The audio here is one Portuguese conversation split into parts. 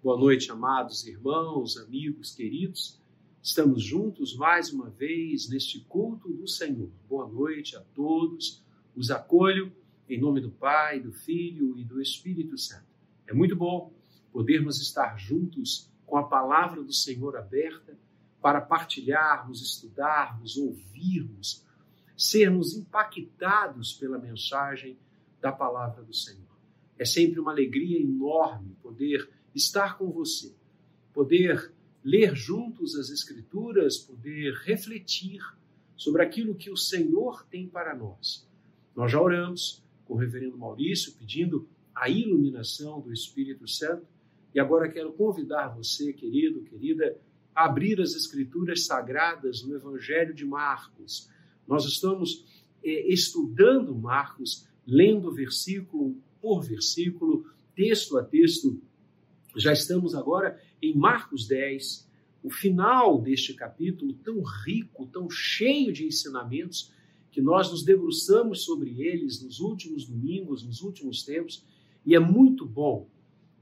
Boa noite, amados irmãos, amigos, queridos. Estamos juntos mais uma vez neste culto do Senhor. Boa noite a todos. Os acolho em nome do Pai, do Filho e do Espírito Santo. É muito bom podermos estar juntos com a palavra do Senhor aberta para partilharmos, estudarmos, ouvirmos, sermos impactados pela mensagem da palavra do Senhor. É sempre uma alegria enorme poder estar com você, poder ler juntos as Escrituras, poder refletir sobre aquilo que o Senhor tem para nós. Nós já oramos com o reverendo Maurício pedindo a iluminação do Espírito Santo e agora quero convidar você, querido, querida, a abrir as Escrituras sagradas no Evangelho de Marcos. Nós estamos eh, estudando Marcos, lendo versículo por versículo, texto a texto, já estamos agora em Marcos 10, o final deste capítulo tão rico, tão cheio de ensinamentos, que nós nos debruçamos sobre eles nos últimos domingos, nos últimos tempos, e é muito bom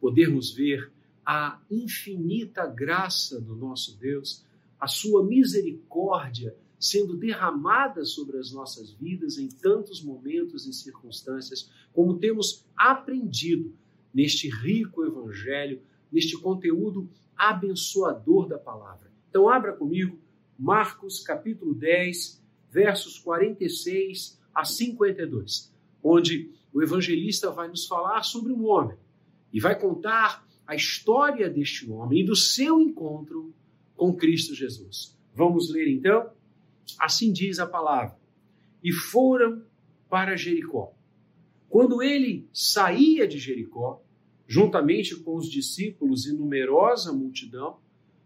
podermos ver a infinita graça do nosso Deus, a sua misericórdia sendo derramada sobre as nossas vidas em tantos momentos e circunstâncias, como temos aprendido neste rico evangelho, neste conteúdo abençoador da palavra. Então, abra comigo Marcos capítulo 10, versos 46 a 52, onde o evangelista vai nos falar sobre um homem e vai contar a história deste homem e do seu encontro com Cristo Jesus. Vamos ler então? Assim diz a palavra. E foram para Jericó. Quando ele saía de Jericó, juntamente com os discípulos e numerosa multidão,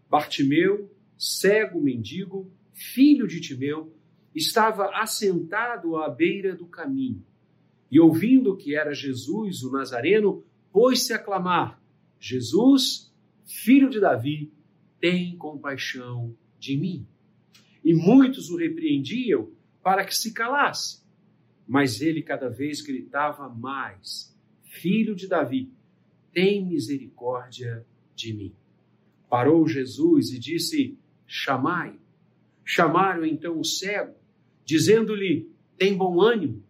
Bartimeu, cego mendigo, filho de Timeu, estava assentado à beira do caminho. E ouvindo que era Jesus, o Nazareno, pôs-se a clamar: Jesus, filho de Davi, tem compaixão de mim. E muitos o repreendiam para que se calasse. Mas ele cada vez gritava mais: Filho de Davi, tem misericórdia de mim. Parou Jesus e disse: Chamai. Chamaram então o cego, dizendo-lhe: Tem bom ânimo,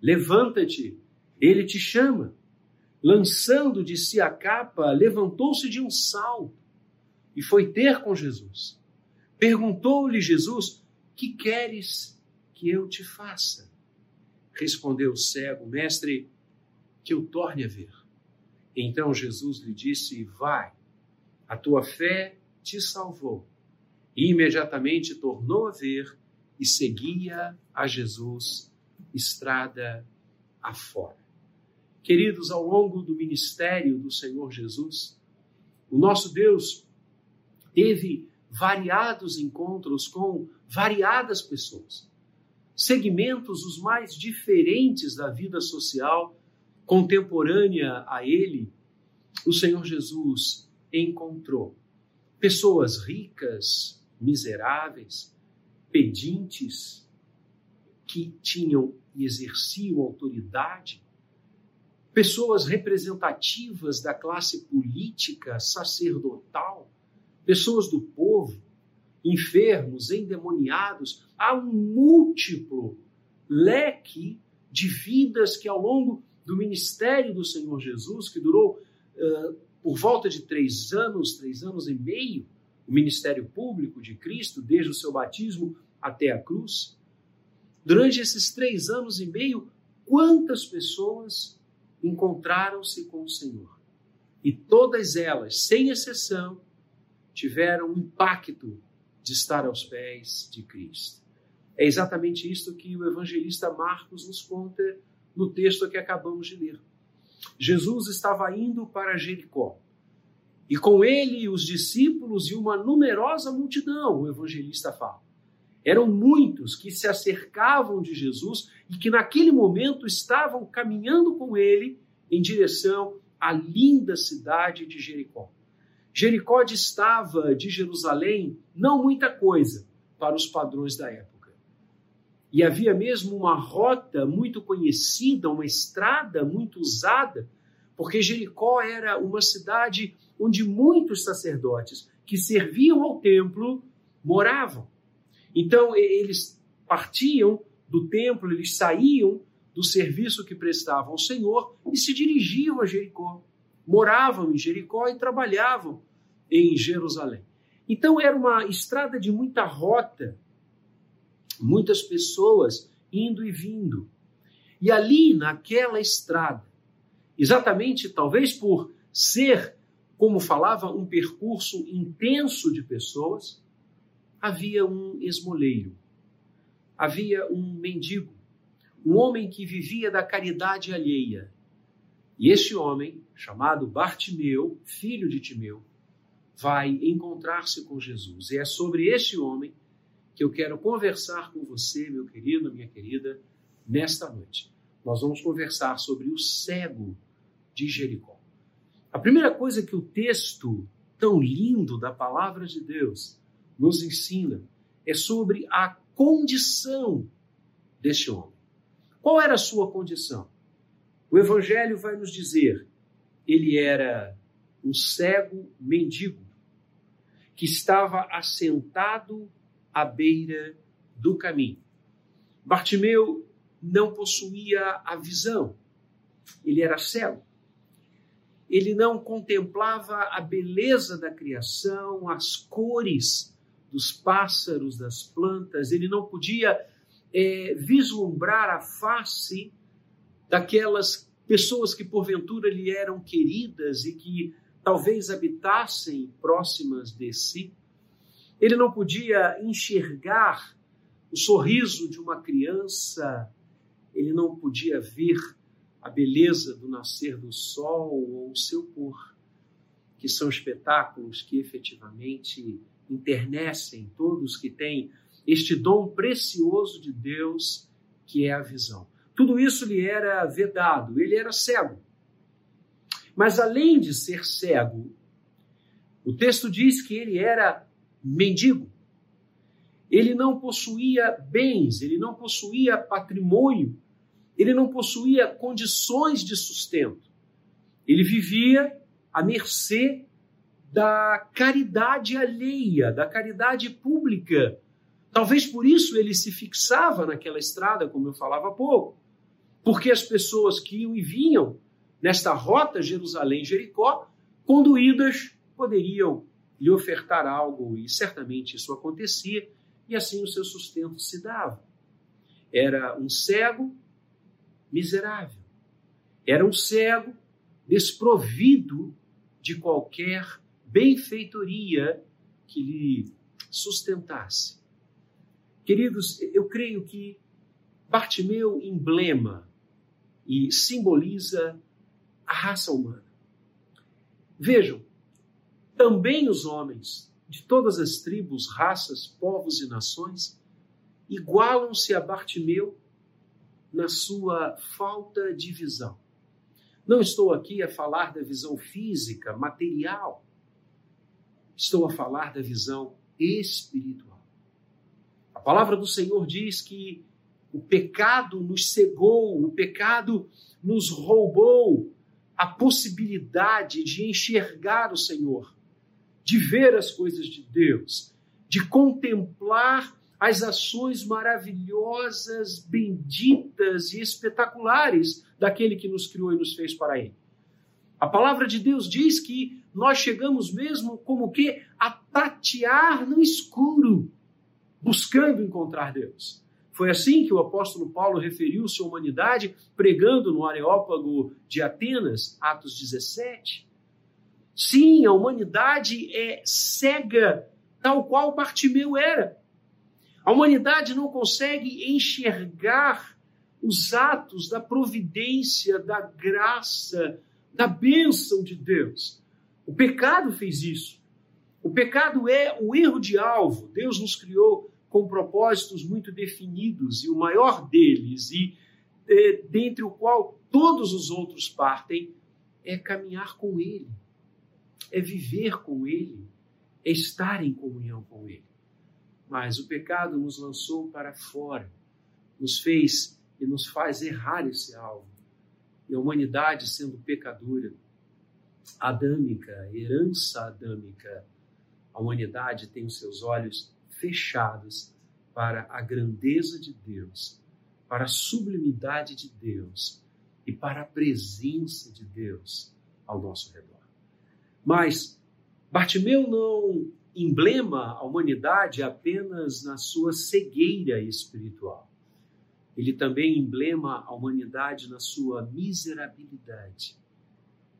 levanta-te, ele te chama. Lançando de si a capa, levantou-se de um salto e foi ter com Jesus. Perguntou-lhe Jesus: Que queres que eu te faça? Respondeu o cego: Mestre, que eu torne a ver. Então Jesus lhe disse: Vai, a tua fé te salvou. E imediatamente tornou a ver e seguia a Jesus estrada afora. Queridos, ao longo do ministério do Senhor Jesus, o nosso Deus teve variados encontros com variadas pessoas, segmentos os mais diferentes da vida social contemporânea a ele, o Senhor Jesus encontrou pessoas ricas, miseráveis, pedintes, que tinham e exerciam autoridade, pessoas representativas da classe política, sacerdotal, pessoas do povo, enfermos, endemoniados, há um múltiplo leque de vidas que ao longo do ministério do Senhor Jesus, que durou uh, por volta de três anos, três anos e meio, o ministério público de Cristo, desde o seu batismo até a cruz. Durante esses três anos e meio, quantas pessoas encontraram-se com o Senhor? E todas elas, sem exceção, tiveram um impacto de estar aos pés de Cristo. É exatamente isto que o evangelista Marcos nos conta no texto que acabamos de ler. Jesus estava indo para Jericó. E com ele os discípulos e uma numerosa multidão, o evangelista fala. Eram muitos que se acercavam de Jesus e que naquele momento estavam caminhando com ele em direção à linda cidade de Jericó. Jericó distava de Jerusalém não muita coisa para os padrões da época. E havia mesmo uma rota muito conhecida, uma estrada muito usada, porque Jericó era uma cidade onde muitos sacerdotes que serviam ao templo moravam. Então eles partiam do templo, eles saíam do serviço que prestavam ao Senhor e se dirigiam a Jericó. Moravam em Jericó e trabalhavam em Jerusalém. Então era uma estrada de muita rota, muitas pessoas indo e vindo. E ali, naquela estrada, exatamente talvez por ser, como falava, um percurso intenso de pessoas, havia um esmoleiro, havia um mendigo, um homem que vivia da caridade alheia. E esse homem, chamado Bartimeu, filho de Timeu, vai encontrar-se com Jesus. E é sobre este homem que eu quero conversar com você, meu querido, minha querida, nesta noite. Nós vamos conversar sobre o cego de Jericó. A primeira coisa que o texto tão lindo da palavra de Deus nos ensina é sobre a condição deste homem. Qual era a sua condição? O Evangelho vai nos dizer: ele era um cego mendigo que estava assentado à beira do caminho. Bartimeu não possuía a visão, ele era cego. Ele não contemplava a beleza da criação, as cores dos pássaros, das plantas, ele não podia é, vislumbrar a face daquelas pessoas que porventura lhe eram queridas e que talvez habitassem próximas de si. Ele não podia enxergar o sorriso de uma criança ele não podia ver a beleza do nascer do sol ou o seu pôr, que são espetáculos que efetivamente internecem todos que têm este dom precioso de Deus, que é a visão. Tudo isso lhe era vedado, ele era cego. Mas além de ser cego, o texto diz que ele era mendigo. Ele não possuía bens, ele não possuía patrimônio, ele não possuía condições de sustento. Ele vivia à mercê da caridade alheia, da caridade pública. Talvez por isso ele se fixava naquela estrada, como eu falava há pouco, porque as pessoas que iam e vinham nesta rota Jerusalém-Jericó, conduídas, poderiam lhe ofertar algo, e certamente isso acontecia, e assim o seu sustento se dava. Era um cego miserável. Era um cego desprovido de qualquer benfeitoria que lhe sustentasse. Queridos, eu creio que Bartimeu emblema e simboliza a raça humana. Vejam, também os homens de todas as tribos, raças, povos e nações igualam-se a Bartimeu na sua falta de visão. Não estou aqui a falar da visão física, material. Estou a falar da visão espiritual. A palavra do Senhor diz que o pecado nos cegou, o pecado nos roubou a possibilidade de enxergar o Senhor de ver as coisas de Deus, de contemplar as ações maravilhosas, benditas e espetaculares daquele que nos criou e nos fez para Ele. A palavra de Deus diz que nós chegamos mesmo como que a tatear no escuro, buscando encontrar Deus. Foi assim que o apóstolo Paulo referiu sua humanidade pregando no Areópago de Atenas, Atos 17. Sim, a humanidade é cega, tal qual Bartimeu era. A humanidade não consegue enxergar os atos da providência, da graça, da bênção de Deus. O pecado fez isso. O pecado é o erro de alvo. Deus nos criou com propósitos muito definidos e o maior deles, e é, dentre o qual todos os outros partem, é caminhar com Ele é viver com Ele, é estar em comunhão com Ele. Mas o pecado nos lançou para fora, nos fez e nos faz errar esse alvo. E a humanidade, sendo pecadora, adâmica, herança adâmica. A humanidade tem os seus olhos fechados para a grandeza de Deus, para a sublimidade de Deus e para a presença de Deus ao nosso redor. Mas Bartimeu não emblema a humanidade apenas na sua cegueira espiritual. Ele também emblema a humanidade na sua miserabilidade.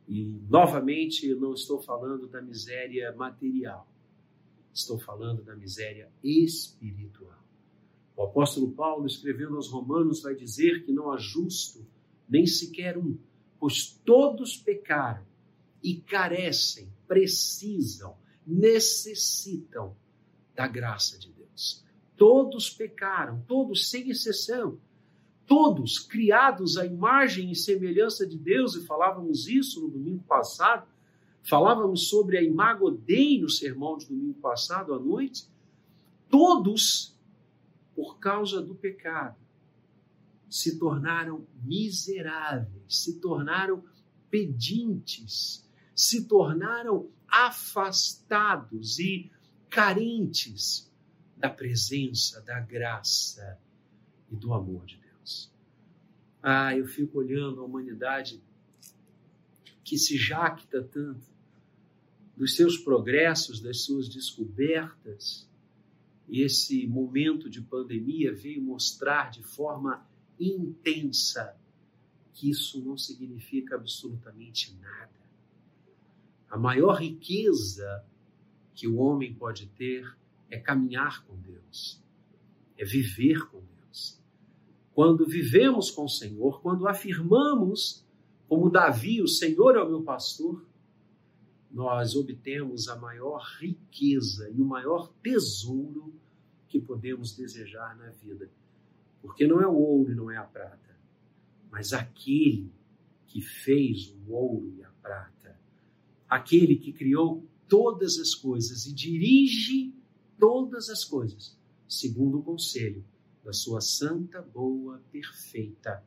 E, novamente, eu não estou falando da miséria material, estou falando da miséria espiritual. O apóstolo Paulo, escrevendo aos Romanos, vai dizer que não há justo nem sequer um, pois todos pecaram e carecem, precisam, necessitam da graça de Deus. Todos pecaram, todos sem exceção. Todos criados à imagem e semelhança de Deus, e falávamos isso no domingo passado, falávamos sobre a imago Dei no sermão de domingo passado à noite. Todos, por causa do pecado, se tornaram miseráveis, se tornaram pedintes, se tornaram afastados e carentes da presença, da graça e do amor de Deus. Ah, eu fico olhando a humanidade que se jacta tanto dos seus progressos, das suas descobertas, e esse momento de pandemia veio mostrar de forma intensa que isso não significa absolutamente nada. A maior riqueza que o homem pode ter é caminhar com Deus, é viver com Deus. Quando vivemos com o Senhor, quando afirmamos, como Davi, o Senhor é o meu pastor, nós obtemos a maior riqueza e o maior tesouro que podemos desejar na vida porque não é o ouro e não é a prata, mas aquele que fez o ouro e a prata, aquele que criou todas as coisas e dirige todas as coisas, segundo o conselho da sua santa, boa, perfeita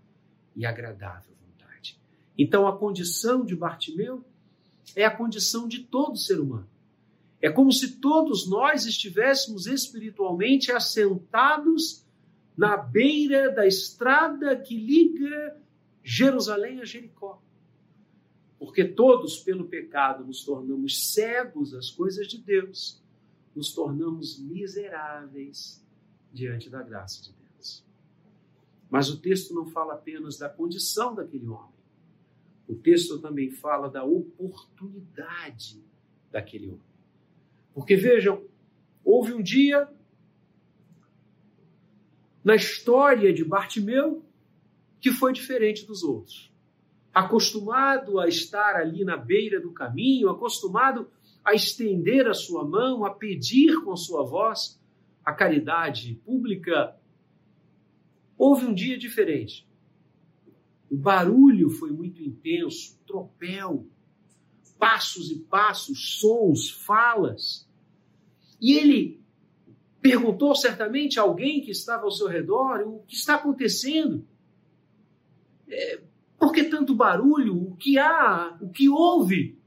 e agradável vontade. Então a condição de Bartimeu é a condição de todo ser humano. É como se todos nós estivéssemos espiritualmente assentados na beira da estrada que liga Jerusalém a Jericó. Porque todos, pelo pecado, nos tornamos cegos às coisas de Deus, nos tornamos miseráveis diante da graça de Deus. Mas o texto não fala apenas da condição daquele homem, o texto também fala da oportunidade daquele homem. Porque vejam, houve um dia na história de Bartimeu que foi diferente dos outros. Acostumado a estar ali na beira do caminho, acostumado a estender a sua mão, a pedir com sua voz a caridade pública, houve um dia diferente. O barulho foi muito intenso, tropel, passos e passos, sons, falas. E ele perguntou certamente a alguém que estava ao seu redor o que está acontecendo. É, por que tanto barulho? O que há? O que houve?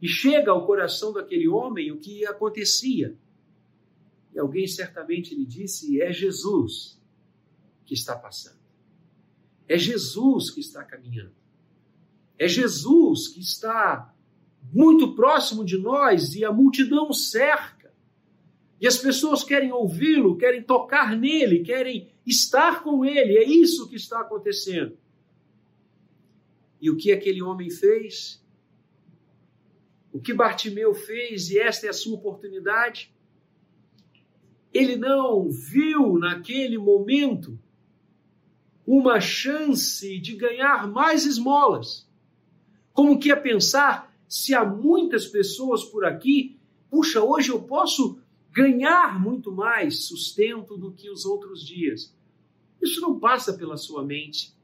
E chega ao coração daquele homem o que acontecia. E alguém certamente lhe disse: é Jesus que está passando. É Jesus que está caminhando. É Jesus que está muito próximo de nós e a multidão cerca. E as pessoas querem ouvi-lo, querem tocar nele, querem estar com ele. É isso que está acontecendo. E o que aquele homem fez? O que Bartimeu fez, e esta é a sua oportunidade? Ele não viu naquele momento uma chance de ganhar mais esmolas. Como que ia pensar se há muitas pessoas por aqui, puxa, hoje eu posso ganhar muito mais sustento do que os outros dias. Isso não passa pela sua mente.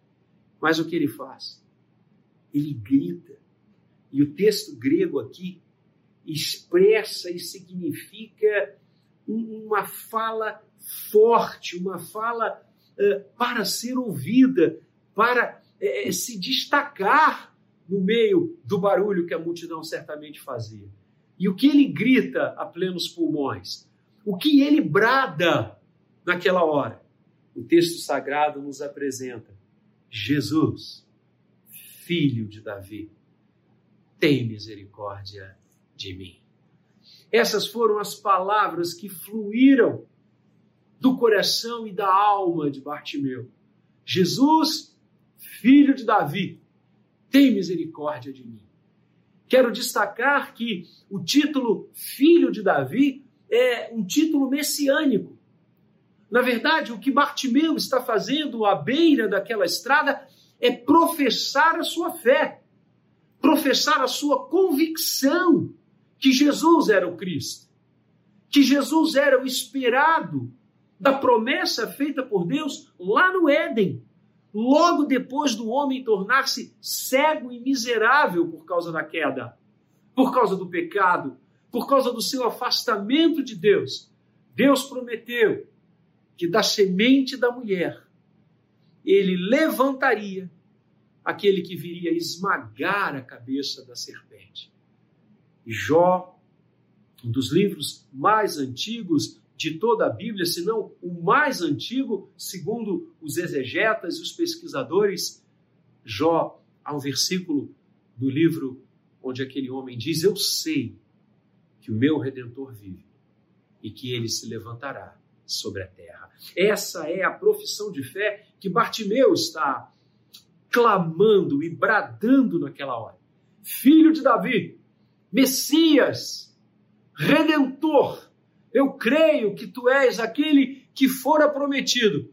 Mas o que ele faz? Ele grita. E o texto grego aqui expressa e significa uma fala forte, uma fala uh, para ser ouvida, para uh, se destacar no meio do barulho que a multidão certamente fazia. E o que ele grita a plenos pulmões? O que ele brada naquela hora? O texto sagrado nos apresenta: Jesus, filho de Davi, tem misericórdia de mim. Essas foram as palavras que fluíram do coração e da alma de Bartimeu. Jesus, filho de Davi, tem misericórdia de mim. Quero destacar que o título Filho de Davi é um título messiânico. Na verdade, o que Bartimeu está fazendo à beira daquela estrada é professar a sua fé, professar a sua convicção que Jesus era o Cristo, que Jesus era o esperado da promessa feita por Deus lá no Éden, logo depois do homem tornar-se cego e miserável por causa da queda, por causa do pecado, por causa do seu afastamento de Deus. Deus prometeu que da semente da mulher ele levantaria aquele que viria esmagar a cabeça da serpente. Jó, um dos livros mais antigos de toda a Bíblia, se não o mais antigo, segundo os exegetas e os pesquisadores. Jó, há um versículo do livro onde aquele homem diz: Eu sei que o meu redentor vive e que ele se levantará sobre a terra. Essa é a profissão de fé que Bartimeu está clamando e bradando naquela hora. Filho de Davi, Messias, Redentor, eu creio que tu és aquele que fora prometido.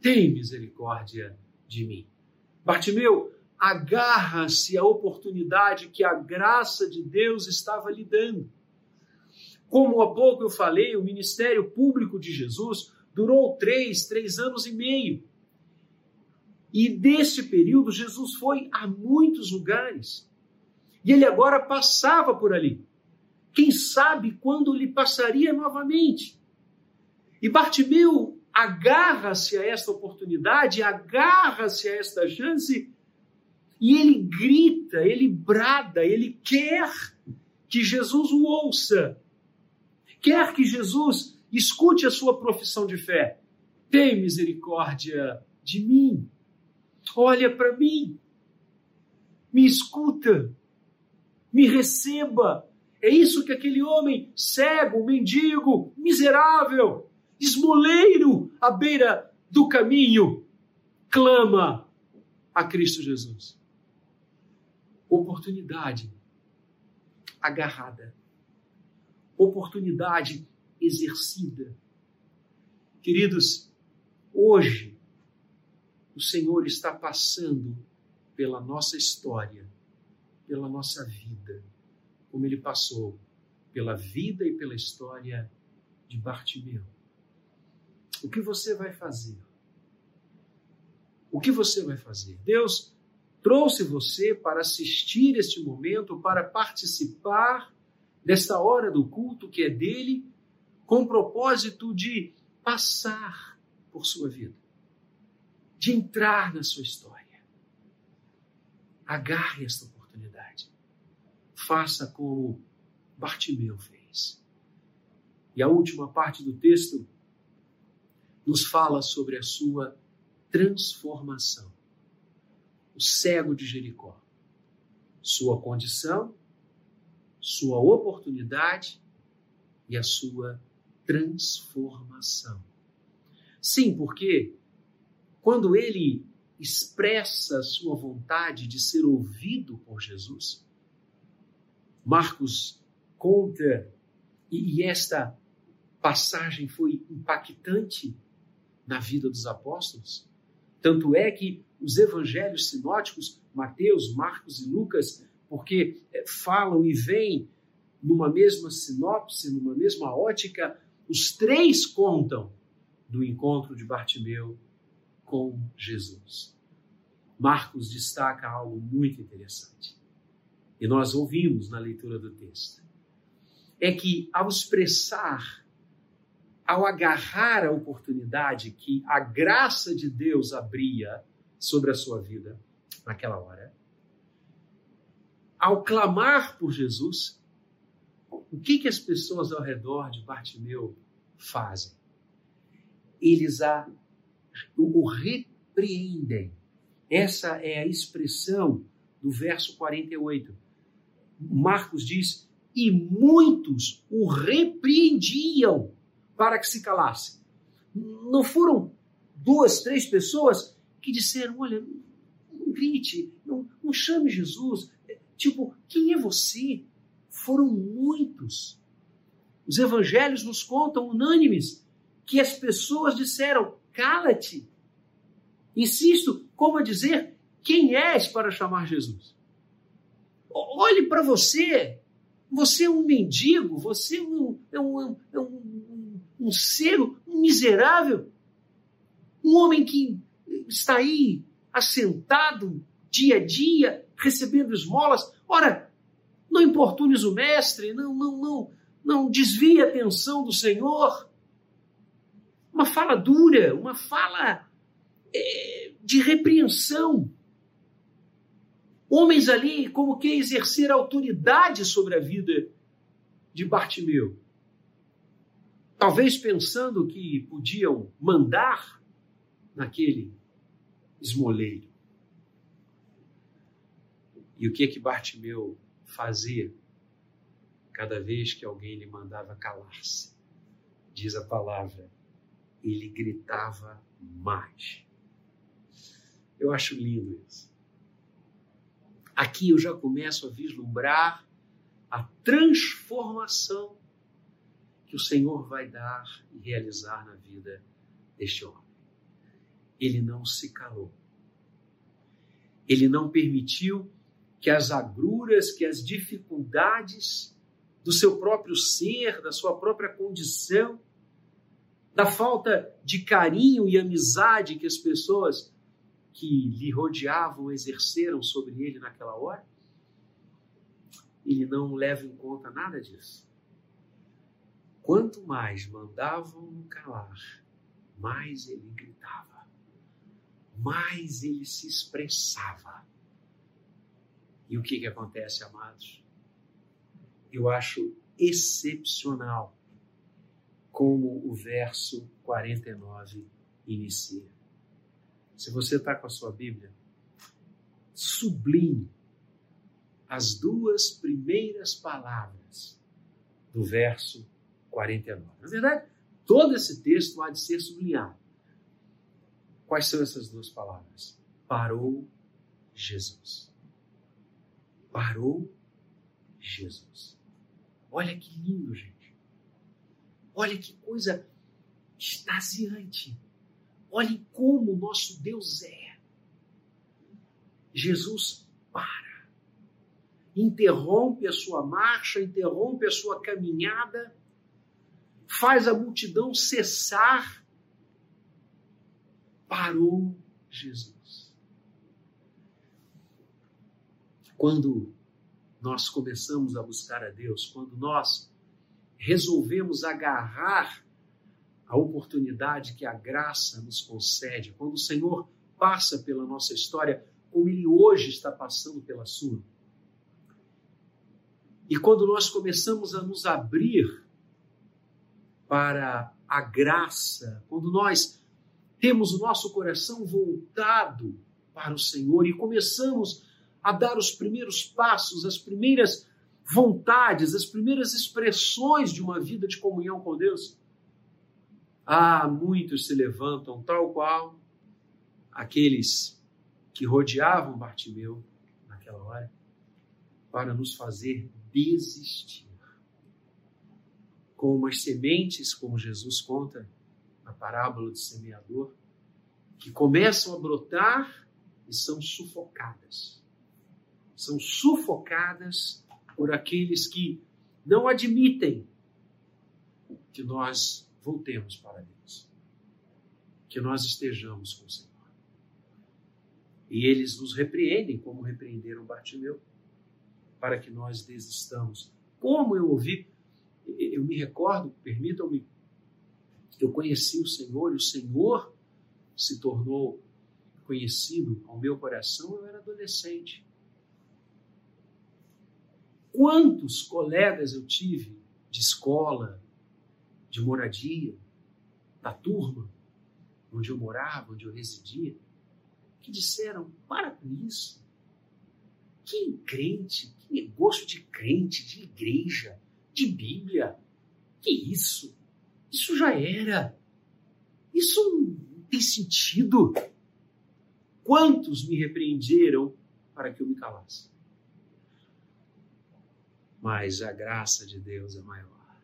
Tem misericórdia de mim. Bartimeu, agarra-se à oportunidade que a graça de Deus estava lhe dando. Como há pouco eu falei, o ministério público de Jesus durou três, três anos e meio. E desse período, Jesus foi a muitos lugares. E ele agora passava por ali. Quem sabe quando lhe passaria novamente? E Bartimeu agarra-se a esta oportunidade, agarra-se a esta chance e ele grita, ele brada, ele quer que Jesus o ouça, quer que Jesus escute a sua profissão de fé. Tem misericórdia de mim, olha para mim, me escuta, me receba, é isso que aquele homem cego, mendigo, miserável, esmoleiro à beira do caminho clama a Cristo Jesus. Oportunidade agarrada, oportunidade exercida. Queridos, hoje o Senhor está passando pela nossa história, pela nossa vida como ele passou pela vida e pela história de Bartimeu. O que você vai fazer? O que você vai fazer? Deus trouxe você para assistir este momento, para participar desta hora do culto que é dele, com o propósito de passar por sua vida, de entrar na sua história. Agarre esta oportunidade faça como Bartimeu fez. E a última parte do texto nos fala sobre a sua transformação. O cego de Jericó. Sua condição, sua oportunidade e a sua transformação. Sim, porque quando ele expressa sua vontade de ser ouvido por Jesus, Marcos conta, e, e esta passagem foi impactante na vida dos apóstolos. Tanto é que os evangelhos sinóticos, Mateus, Marcos e Lucas, porque eh, falam e veem numa mesma sinopse, numa mesma ótica, os três contam do encontro de Bartimeu com Jesus. Marcos destaca algo muito interessante e nós ouvimos na leitura do texto, é que ao expressar, ao agarrar a oportunidade que a graça de Deus abria sobre a sua vida naquela hora, ao clamar por Jesus, o que, que as pessoas ao redor de Bartimeu fazem? Eles a, o, repreendem. Essa é a expressão do verso 48. Marcos diz: E muitos o repreendiam para que se calasse. Não foram duas, três pessoas que disseram: Olha, não grite, não, não chame Jesus. Tipo, quem é você? Foram muitos. Os evangelhos nos contam, unânimes, que as pessoas disseram: cala-te. Insisto, como a dizer, quem és para chamar Jesus? Olhe para você. Você é um mendigo, você é um, é um, é um, um ser um miserável, um homem que está aí assentado dia a dia, recebendo esmolas. Ora, não importunes o mestre, não, não, não, não desvie a atenção do Senhor. Uma fala dura, uma fala é, de repreensão. Homens ali como que exercer autoridade sobre a vida de Bartimeu. Talvez pensando que podiam mandar naquele esmoleiro. E o que que Bartimeu fazia cada vez que alguém lhe mandava calar-se? Diz a palavra, ele gritava mais. Eu acho lindo isso. Aqui eu já começo a vislumbrar a transformação que o Senhor vai dar e realizar na vida deste homem. Ele não se calou. Ele não permitiu que as agruras, que as dificuldades do seu próprio ser, da sua própria condição, da falta de carinho e amizade que as pessoas que lhe rodeavam exerceram sobre ele naquela hora, ele não leva em conta nada disso. Quanto mais mandavam calar, mais ele gritava, mais ele se expressava e o que, que acontece, amados? Eu acho excepcional como o verso 49 inicia. Se você está com a sua Bíblia, sublinhe as duas primeiras palavras do verso 49. Na verdade, todo esse texto há de ser sublinhado. Quais são essas duas palavras? Parou Jesus parou Jesus. Olha que lindo, gente. Olha que coisa extasiante. Olhem como o nosso Deus é. Jesus para, interrompe a sua marcha, interrompe a sua caminhada, faz a multidão cessar. Parou Jesus. Quando nós começamos a buscar a Deus, quando nós resolvemos agarrar a oportunidade que a graça nos concede, quando o Senhor passa pela nossa história como Ele hoje está passando pela sua. E quando nós começamos a nos abrir para a graça, quando nós temos o nosso coração voltado para o Senhor e começamos a dar os primeiros passos, as primeiras vontades, as primeiras expressões de uma vida de comunhão com Deus? Ah, muitos se levantam, tal qual aqueles que rodeavam Bartimeu naquela hora, para nos fazer desistir. Como as sementes, como Jesus conta na parábola do semeador, que começam a brotar e são sufocadas são sufocadas por aqueles que não admitem que nós voltemos para Deus, que nós estejamos com o Senhor. E eles nos repreendem, como repreenderam Bartimeu, para que nós desistamos. Como eu ouvi, eu me recordo, permitam-me, eu conheci o Senhor e o Senhor se tornou conhecido ao meu coração, eu era adolescente. Quantos colegas eu tive de escola, de moradia, da turma, onde eu morava, onde eu residia, que disseram: para com isso. Que crente, que negócio de crente, de igreja, de Bíblia. Que isso? Isso já era. Isso não tem sentido. Quantos me repreenderam para que eu me calasse? Mas a graça de Deus é maior.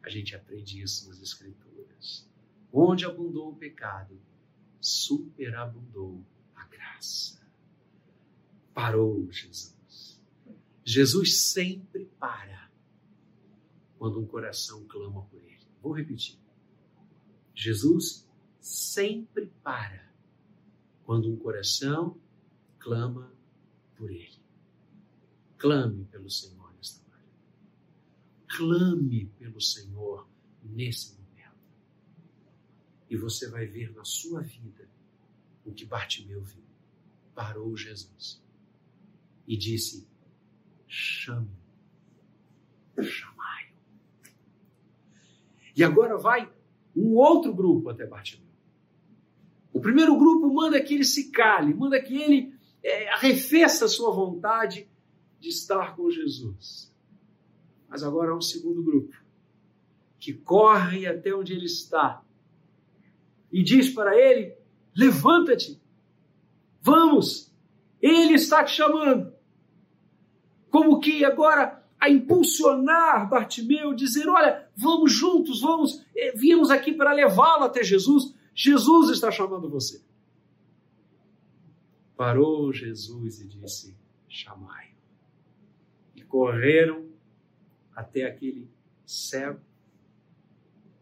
A gente aprende isso nas Escrituras. Onde abundou o pecado, superabundou a graça. Parou Jesus. Jesus sempre para quando um coração clama por ele. Vou repetir. Jesus sempre para quando um coração clama por ele. Clame pelo Senhor. Clame pelo Senhor nesse momento. E você vai ver na sua vida o que Bartimeu viu. Parou Jesus e disse: chame, chamai. E agora vai um outro grupo até Bartimeu. O primeiro grupo manda que ele se cale, manda que ele é, arrefeça a sua vontade de estar com Jesus. Mas agora há um segundo grupo que corre até onde ele está e diz para ele: Levanta-te, vamos, ele está te chamando. Como que agora a impulsionar Bartimeu, dizer: Olha, vamos juntos, vamos, eh, viemos aqui para levá-lo até Jesus. Jesus está chamando você. Parou Jesus e disse: Chamai. E correram até aquele cego,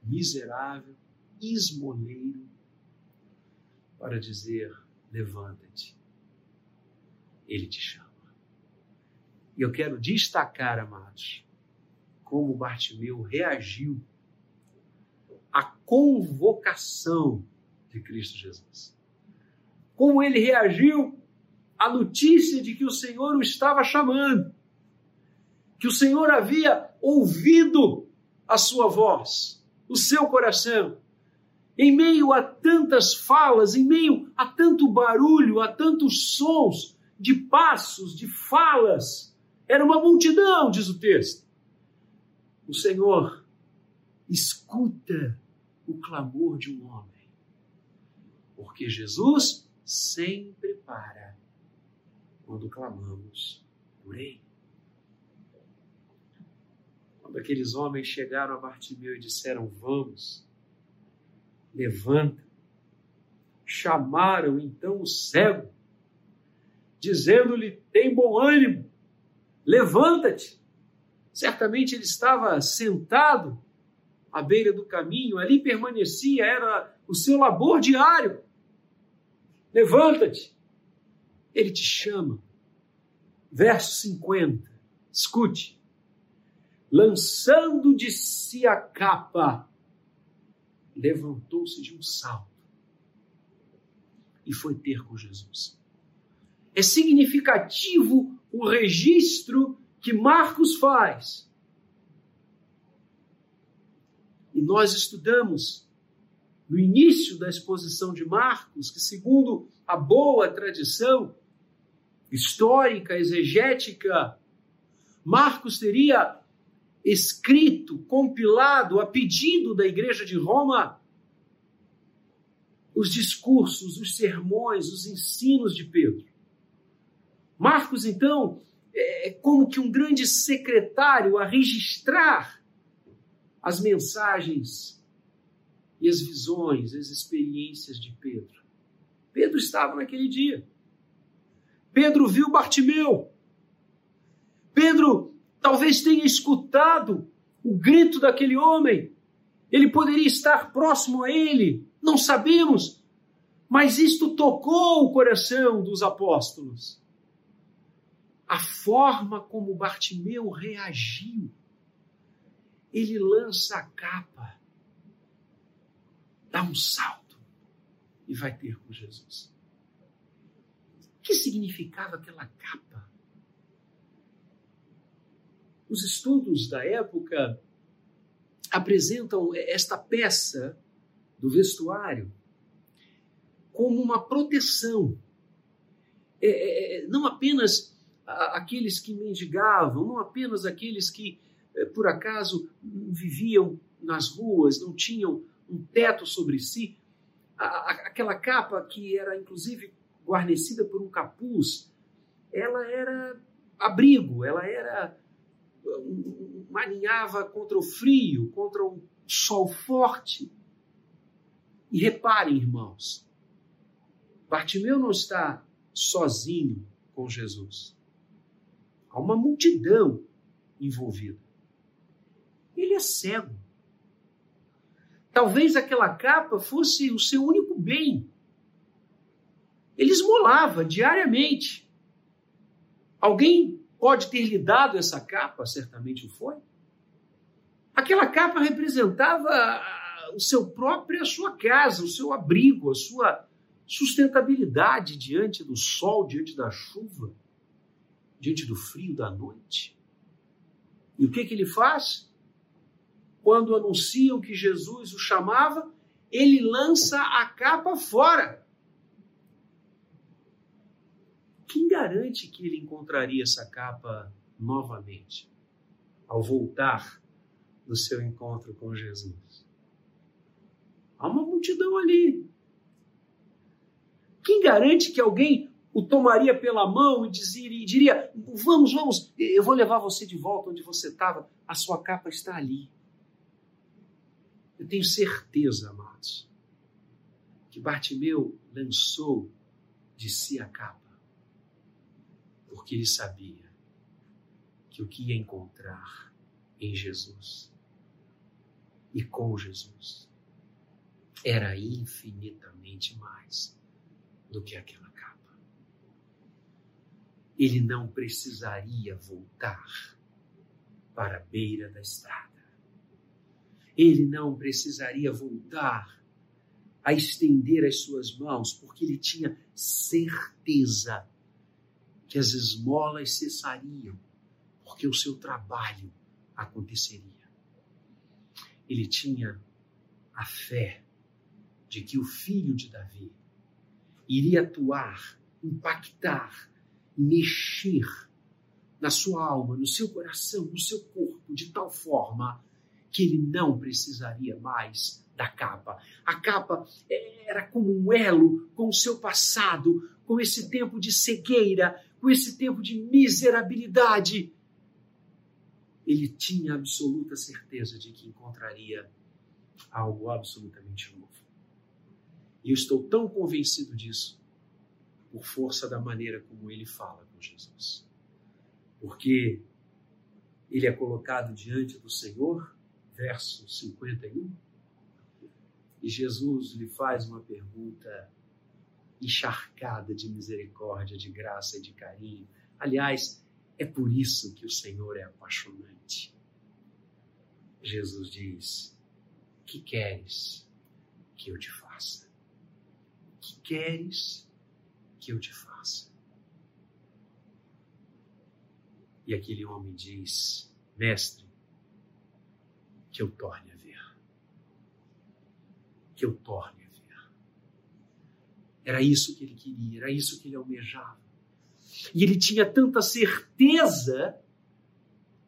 miserável, esmoleiro, para dizer: Levanta-te. Ele te chama. E eu quero destacar, amados, como Bartimeu reagiu à convocação de Cristo Jesus. Como ele reagiu à notícia de que o Senhor o estava chamando, que o Senhor havia ouvido a sua voz, o seu coração. Em meio a tantas falas, em meio a tanto barulho, a tantos sons de passos, de falas, era uma multidão, diz o texto. O Senhor escuta o clamor de um homem, porque Jesus sempre para quando clamamos por Ele. Quando aqueles homens chegaram a Bartimeu e disseram: Vamos, levanta, chamaram então o cego, dizendo-lhe: Tem bom ânimo, Levanta-te. Certamente ele estava sentado à beira do caminho, ali permanecia, era o seu labor diário. Levanta-te. Ele te chama. Verso 50. Escute. Lançando de si a capa, levantou-se de um salto e foi ter com Jesus. É significativo o registro que Marcos faz. E nós estudamos no início da exposição de Marcos que, segundo a boa tradição histórica, exegética, Marcos teria escrito, compilado a pedido da Igreja de Roma os discursos, os sermões, os ensinos de Pedro. Marcos, então, é como que um grande secretário a registrar as mensagens e as visões, as experiências de Pedro. Pedro estava naquele dia. Pedro viu Bartimeu. Pedro talvez tenha escutado o grito daquele homem. Ele poderia estar próximo a ele, não sabemos. Mas isto tocou o coração dos apóstolos a forma como Bartimeu reagiu. Ele lança a capa, dá um salto e vai ter com Jesus. O que significava aquela capa? Os estudos da época apresentam esta peça do vestuário como uma proteção. É, é, é não apenas aqueles que mendigavam, não apenas aqueles que, é, por acaso, viviam nas ruas, não tinham um teto sobre si, aquela capa que era inclusive guarnecida por um capuz, ela era abrigo, ela era maninhava contra o frio, contra um sol forte. E reparem, irmãos, Bartimeu não está sozinho com Jesus. Há uma multidão envolvida. Ele é cego. Talvez aquela capa fosse o seu único bem. Ele esmolava diariamente. Alguém pode ter lhe dado essa capa? Certamente o foi. Aquela capa representava o seu próprio, a sua casa, o seu abrigo, a sua sustentabilidade diante do sol, diante da chuva, diante do frio da noite. E o que, que ele faz? Quando anunciam que Jesus o chamava, ele lança a capa fora. Quem garante que ele encontraria essa capa novamente ao voltar do seu encontro com Jesus? Há uma multidão ali. Quem garante que alguém o tomaria pela mão e, diria: Vamos, vamos, eu vou levar você de volta onde você estava, a sua capa está ali. Eu tenho certeza, amados, que Bartimeu lançou de si a capa, porque ele sabia que o que ia encontrar em Jesus e com Jesus era infinitamente mais do que aquela capa. Ele não precisaria voltar para a beira da estrada. Ele não precisaria voltar a estender as suas mãos, porque ele tinha certeza que as esmolas cessariam, porque o seu trabalho aconteceria. Ele tinha a fé de que o filho de Davi iria atuar, impactar, mexer na sua alma, no seu coração, no seu corpo, de tal forma que ele não precisaria mais da capa. A capa era como um elo com o seu passado, com esse tempo de cegueira, com esse tempo de miserabilidade. Ele tinha absoluta certeza de que encontraria algo absolutamente novo. E eu estou tão convencido disso por força da maneira como ele fala com Jesus. Porque ele é colocado diante do Senhor, verso 51, e Jesus lhe faz uma pergunta encharcada de misericórdia, de graça e de carinho. Aliás, é por isso que o Senhor é apaixonante. Jesus diz: Que queres que eu te faça? que queres que eu te faça? E aquele homem diz: Mestre, que eu torne a ver. Que eu torne. Era isso que ele queria, era isso que ele almejava. E ele tinha tanta certeza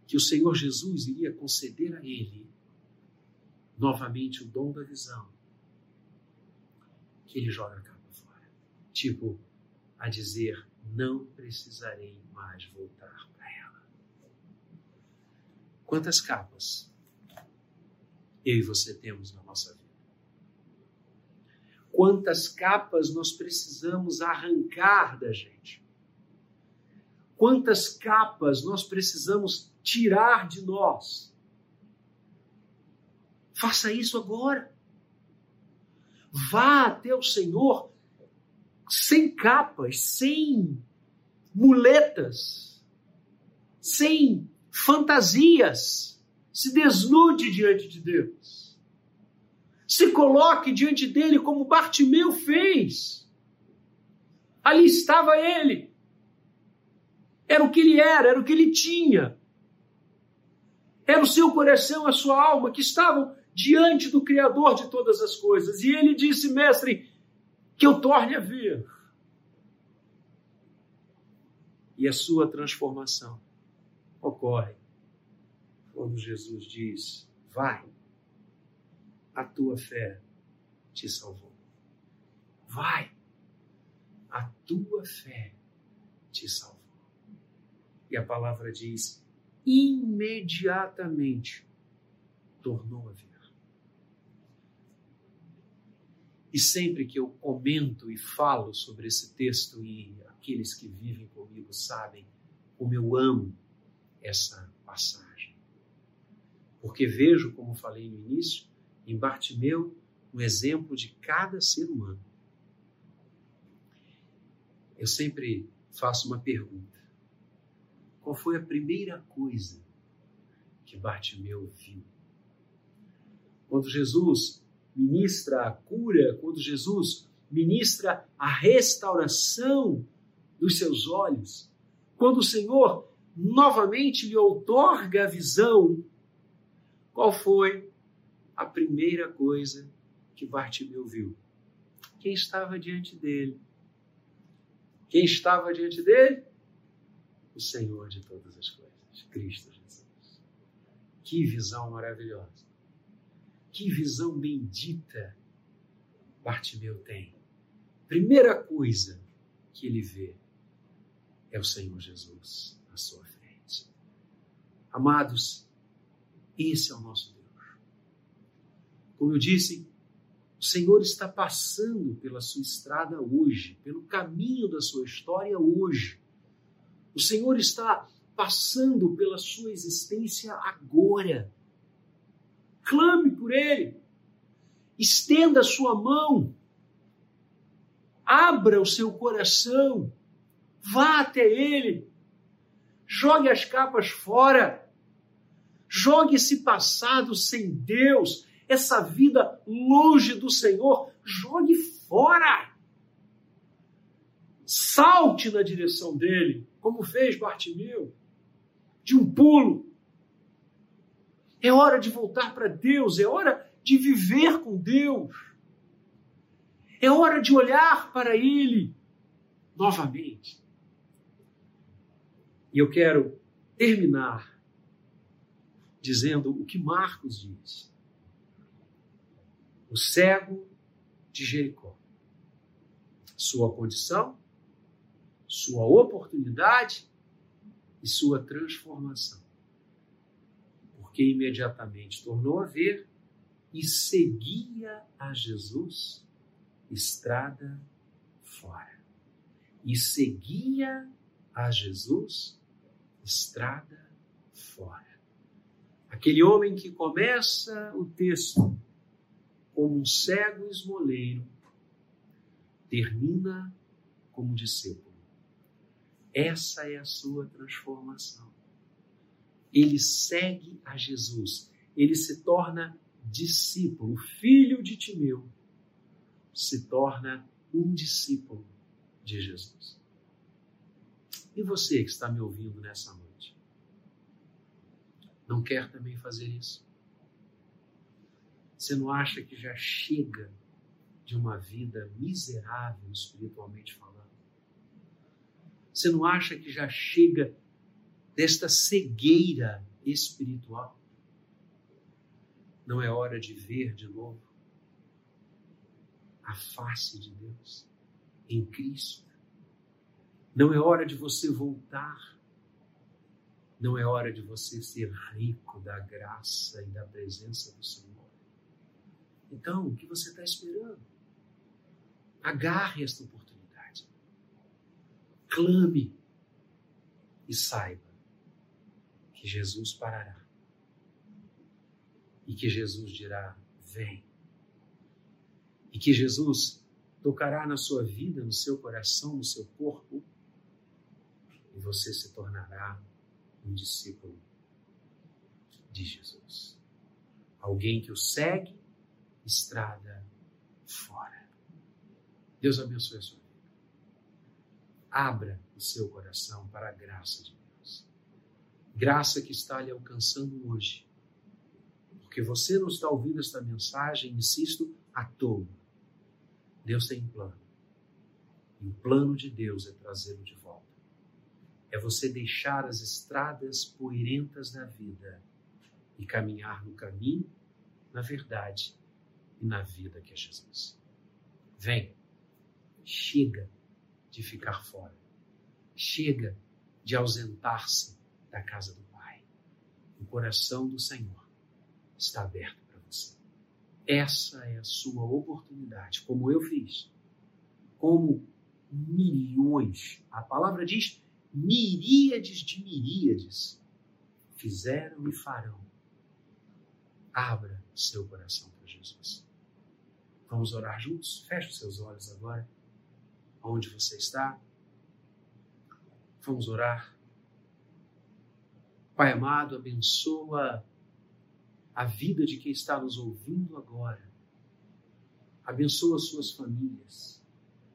que o Senhor Jesus iria conceder a ele novamente o dom da visão que ele joga a capa fora. Tipo, a dizer: não precisarei mais voltar para ela. Quantas capas eu e você temos na nossa vida? Quantas capas nós precisamos arrancar da gente? Quantas capas nós precisamos tirar de nós? Faça isso agora. Vá até o Senhor sem capas, sem muletas, sem fantasias. Se desnude diante de Deus. Se coloque diante dele como Bartimeu fez. Ali estava ele. Era o que ele era, era o que ele tinha. Era o seu coração, a sua alma que estavam diante do Criador de todas as coisas. E ele disse, mestre, que eu torne a ver. E a sua transformação ocorre quando Jesus diz: Vai, a tua fé te salvou. Vai, a tua fé te salvou. E a palavra diz: imediatamente tornou a ver. E sempre que eu comento e falo sobre esse texto, e aqueles que vivem comigo sabem como eu amo essa passagem. Porque vejo, como falei no início, em Bartimeu um exemplo de cada ser humano. Eu sempre faço uma pergunta: qual foi a primeira coisa que Bartimeu viu? Quando Jesus ministra a cura, quando Jesus ministra a restauração dos seus olhos, quando o Senhor novamente lhe outorga a visão, qual foi a primeira coisa que Bartimeu viu? Quem estava diante dele? Quem estava diante dele? O Senhor de todas as coisas, Cristo Jesus. Que visão maravilhosa. Que visão bendita Bartimeu tem. Primeira coisa que ele vê é o Senhor Jesus à sua frente. Amados, esse é o nosso Deus. Como eu disse, o Senhor está passando pela sua estrada hoje, pelo caminho da sua história hoje. O Senhor está passando pela sua existência agora. Clame por Ele. Estenda a sua mão. Abra o seu coração. Vá até Ele. Jogue as capas fora. Jogue esse passado sem Deus, essa vida longe do Senhor. Jogue fora. Salte na direção dele, como fez Bartimeu, de um pulo. É hora de voltar para Deus, é hora de viver com Deus. É hora de olhar para Ele novamente. E eu quero terminar dizendo o que Marcos diz. O cego de Jericó. Sua condição, sua oportunidade e sua transformação. Porque imediatamente tornou a ver e seguia a Jesus estrada fora. E seguia a Jesus estrada fora. Aquele homem que começa o texto como um cego esmoleiro, termina como discípulo. Essa é a sua transformação. Ele segue a Jesus, ele se torna discípulo, filho de Timeu, se torna um discípulo de Jesus. E você que está me ouvindo nessa noite, não quer também fazer isso? Você não acha que já chega de uma vida miserável espiritualmente falando? Você não acha que já chega desta cegueira espiritual? Não é hora de ver de novo a face de Deus em Cristo? Não é hora de você voltar. Não é hora de você ser rico da graça e da presença do Senhor. Então, o que você está esperando? Agarre esta oportunidade. Clame e saiba que Jesus parará. E que Jesus dirá: Vem. E que Jesus tocará na sua vida, no seu coração, no seu corpo e você se tornará um discípulo de Jesus. Alguém que o segue, estrada fora. Deus abençoe a sua vida. Abra o seu coração para a graça de Deus. Graça que está lhe alcançando hoje. Porque você não está ouvindo esta mensagem, insisto, à toa. Deus tem um plano. E o plano de Deus é trazê-lo de volta. É você deixar as estradas poeirentas da vida e caminhar no caminho, na verdade e na vida que é Jesus. Vem, chega de ficar fora, chega de ausentar-se da casa do Pai. O coração do Senhor está aberto para você. Essa é a sua oportunidade, como eu fiz, como milhões, a palavra diz miríades de miríades, fizeram e farão. Abra seu coração para Jesus. Vamos orar juntos? Feche os seus olhos agora, onde você está. Vamos orar. Pai amado, abençoa a vida de quem está nos ouvindo agora. Abençoa suas famílias,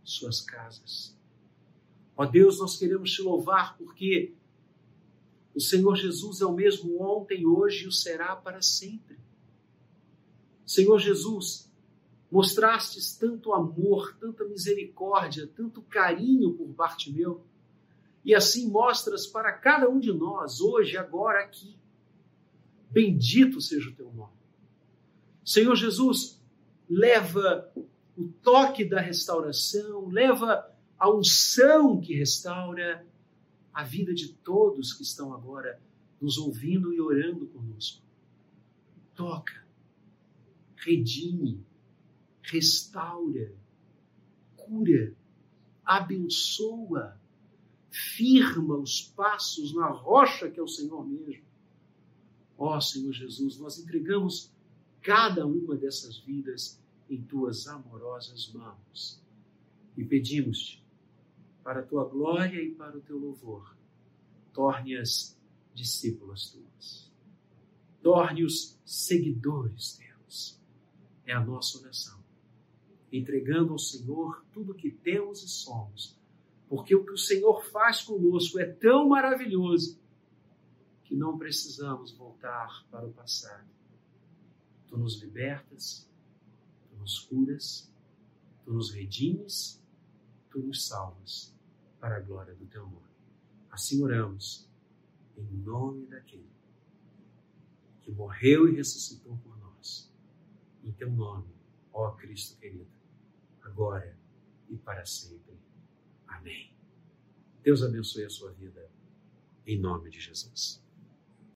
suas casas. Ó Deus, nós queremos te louvar porque o Senhor Jesus é o mesmo ontem, hoje e o será para sempre. Senhor Jesus, mostrastes tanto amor, tanta misericórdia, tanto carinho por Bartimeu, e assim mostras para cada um de nós, hoje, agora, aqui. Bendito seja o teu nome. Senhor Jesus, leva o toque da restauração, leva a unção que restaura a vida de todos que estão agora nos ouvindo e orando conosco. Toca, redime, restaura, cura, abençoa, firma os passos na rocha que é o Senhor mesmo. Ó Senhor Jesus, nós entregamos cada uma dessas vidas em tuas amorosas mãos e pedimos-te, para a tua glória e para o teu louvor, torne-as discípulas tuas. Torne-os seguidores teus. É a nossa oração. Entregando ao Senhor tudo o que temos e somos, porque o que o Senhor faz conosco é tão maravilhoso que não precisamos voltar para o passado. Tu nos libertas, tu nos curas, tu nos redimes, tu nos salvas para a glória do teu nome. Assim oramos, em nome daquele que morreu e ressuscitou por nós. Em teu nome, ó Cristo querido, agora e para sempre. Amém. Deus abençoe a sua vida, em nome de Jesus.